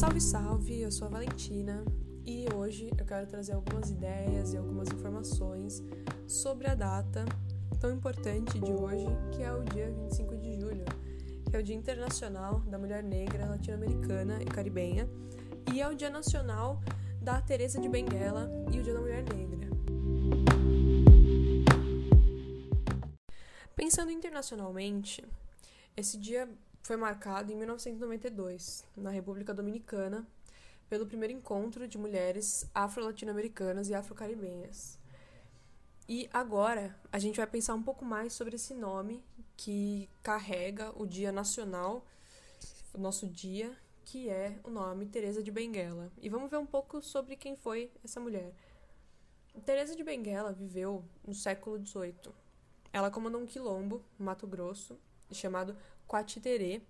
Salve, salve! Eu sou a Valentina e hoje eu quero trazer algumas ideias e algumas informações sobre a data tão importante de hoje, que é o dia 25 de julho, que é o Dia Internacional da Mulher Negra Latino-Americana e Caribenha, e é o Dia Nacional da Teresa de Benguela e o Dia da Mulher Negra. Pensando internacionalmente, esse dia foi marcado em 1992, na República Dominicana, pelo primeiro encontro de mulheres afro-latino-americanas e afro-caribenhas. E agora a gente vai pensar um pouco mais sobre esse nome que carrega o Dia Nacional, o nosso dia, que é o nome Teresa de Benguela. E vamos ver um pouco sobre quem foi essa mulher. Teresa de Benguela viveu no século XVIII. Ela comandou um quilombo, Mato Grosso, chamado Quatiterê,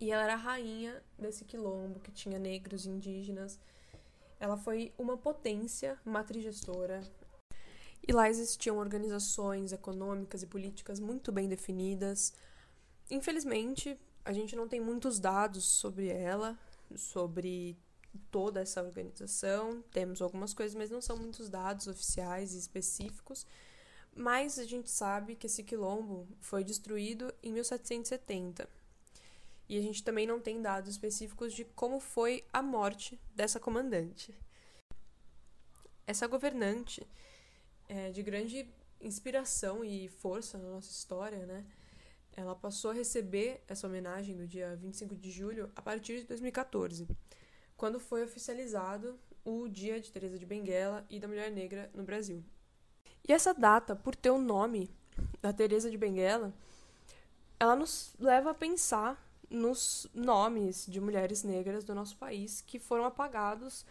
e ela era a rainha desse quilombo que tinha negros indígenas. Ela foi uma potência matrigestora. E lá existiam organizações econômicas e políticas muito bem definidas. Infelizmente, a gente não tem muitos dados sobre ela, sobre toda essa organização. Temos algumas coisas, mas não são muitos dados oficiais e específicos. Mas a gente sabe que esse quilombo foi destruído em 1770. E a gente também não tem dados específicos de como foi a morte dessa comandante. Essa governante é de grande inspiração e força na nossa história, né? Ela passou a receber essa homenagem no dia 25 de julho a partir de 2014, quando foi oficializado o Dia de Teresa de Benguela e da Mulher Negra no Brasil. E essa data, por ter o nome da Teresa de Benguela, ela nos leva a pensar nos nomes de mulheres negras do nosso país que foram apagados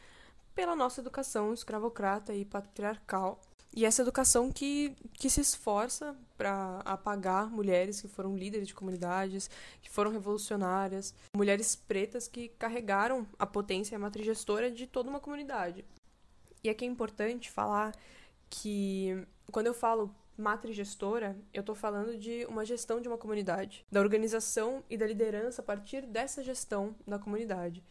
pela nossa educação escravocrata e patriarcal. E essa educação que, que se esforça para apagar mulheres que foram líderes de comunidades, que foram revolucionárias, mulheres pretas que carregaram a potência e a matriz gestora de toda uma comunidade. E aqui é importante falar que quando eu falo matriz gestora, eu estou falando de uma gestão de uma comunidade, da organização e da liderança a partir dessa gestão da comunidade.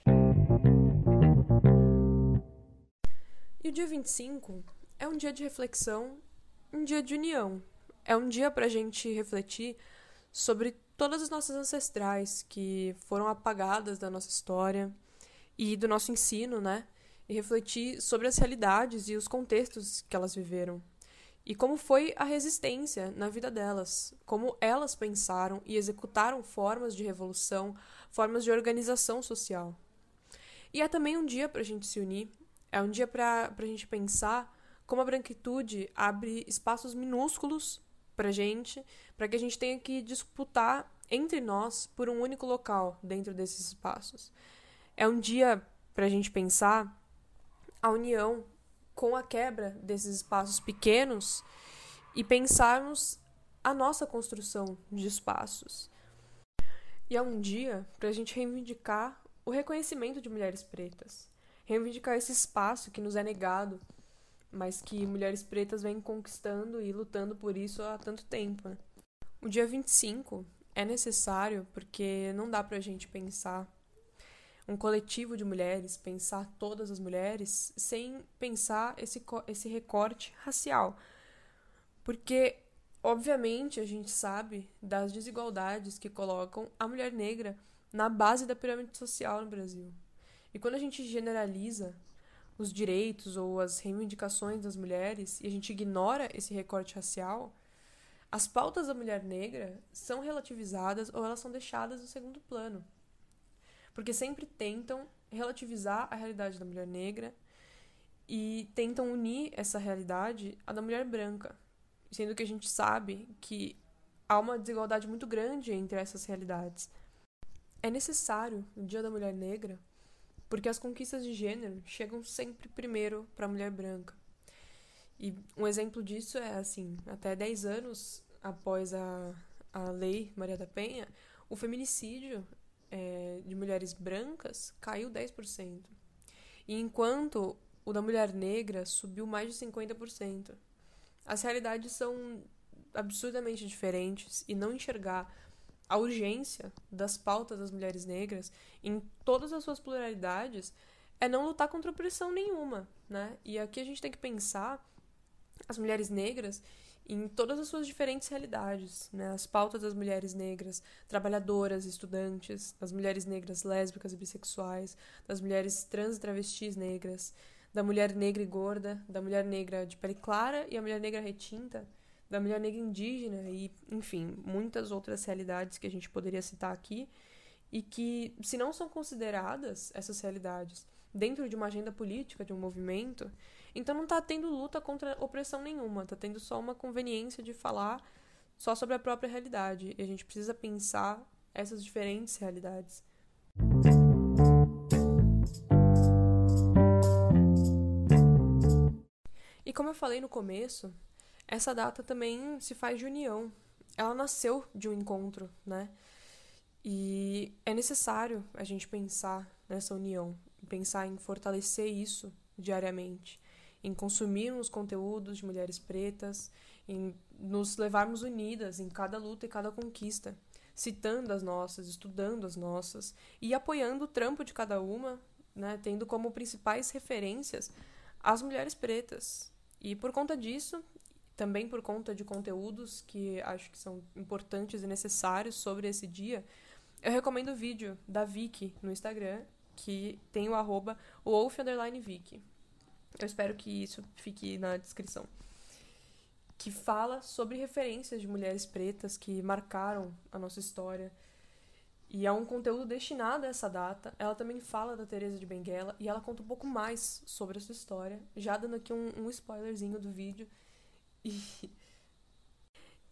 E o dia 25 é um dia de reflexão, um dia de união. É um dia para a gente refletir sobre todas as nossas ancestrais que foram apagadas da nossa história e do nosso ensino, né? E refletir sobre as realidades e os contextos que elas viveram. E como foi a resistência na vida delas, como elas pensaram e executaram formas de revolução, formas de organização social. E é também um dia para a gente se unir, é um dia para a gente pensar como a branquitude abre espaços minúsculos para a gente, para que a gente tenha que disputar entre nós por um único local dentro desses espaços. É um dia para a gente pensar a união com a quebra desses espaços pequenos e pensarmos a nossa construção de espaços. E é um dia para a gente reivindicar o reconhecimento de mulheres pretas, reivindicar esse espaço que nos é negado, mas que mulheres pretas vêm conquistando e lutando por isso há tanto tempo. Né? O dia 25 é necessário porque não dá para a gente pensar um coletivo de mulheres, pensar todas as mulheres, sem pensar esse, esse recorte racial. Porque, obviamente, a gente sabe das desigualdades que colocam a mulher negra na base da pirâmide social no Brasil. E quando a gente generaliza os direitos ou as reivindicações das mulheres e a gente ignora esse recorte racial, as pautas da mulher negra são relativizadas ou elas são deixadas no segundo plano porque sempre tentam relativizar a realidade da mulher negra e tentam unir essa realidade à da mulher branca, sendo que a gente sabe que há uma desigualdade muito grande entre essas realidades. É necessário o Dia da Mulher Negra porque as conquistas de gênero chegam sempre primeiro para a mulher branca. E um exemplo disso é assim, até 10 anos após a, a lei Maria da Penha, o feminicídio é, de mulheres brancas caiu 10%. E enquanto o da mulher negra subiu mais de 50%. As realidades são absurdamente diferentes e não enxergar a urgência das pautas das mulheres negras em todas as suas pluralidades é não lutar contra opressão nenhuma, né? E aqui a gente tem que pensar as mulheres negras em todas as suas diferentes realidades, né? As pautas das mulheres negras, trabalhadoras, estudantes, das mulheres negras lésbicas e bissexuais, das mulheres trans e travestis negras, da mulher negra e gorda, da mulher negra de pele clara e a mulher negra retinta, da mulher negra indígena e, enfim, muitas outras realidades que a gente poderia citar aqui e que, se não são consideradas essas realidades dentro de uma agenda política, de um movimento, então não está tendo luta contra opressão nenhuma, está tendo só uma conveniência de falar só sobre a própria realidade. E a gente precisa pensar essas diferentes realidades. E como eu falei no começo, essa data também se faz de união. Ela nasceu de um encontro, né? E é necessário a gente pensar nessa união, pensar em fortalecer isso diariamente, em consumirmos conteúdos de mulheres pretas, em nos levarmos unidas em cada luta e cada conquista, citando as nossas, estudando as nossas e apoiando o trampo de cada uma, né, tendo como principais referências as mulheres pretas. E por conta disso, também por conta de conteúdos que acho que são importantes e necessários sobre esse dia, eu recomendo o vídeo da Vicky no Instagram, que tem o arroba wolf_vicky. Eu espero que isso fique na descrição. Que fala sobre referências de mulheres pretas que marcaram a nossa história. E é um conteúdo destinado a essa data. Ela também fala da Teresa de Benguela e ela conta um pouco mais sobre essa história, já dando aqui um, um spoilerzinho do vídeo. E...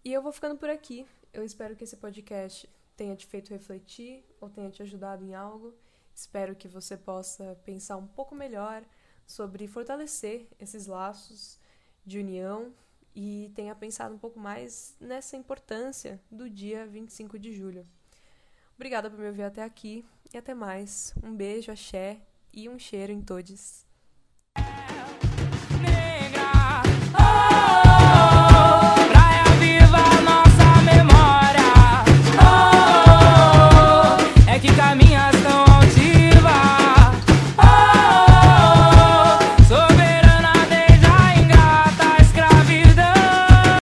e eu vou ficando por aqui. Eu espero que esse podcast tenha te feito refletir ou tenha te ajudado em algo. Espero que você possa pensar um pouco melhor sobre fortalecer esses laços de união e tenha pensado um pouco mais nessa importância do dia 25 de julho. Obrigada por me ouvir até aqui e até mais. Um beijo, axé e um cheiro em todos.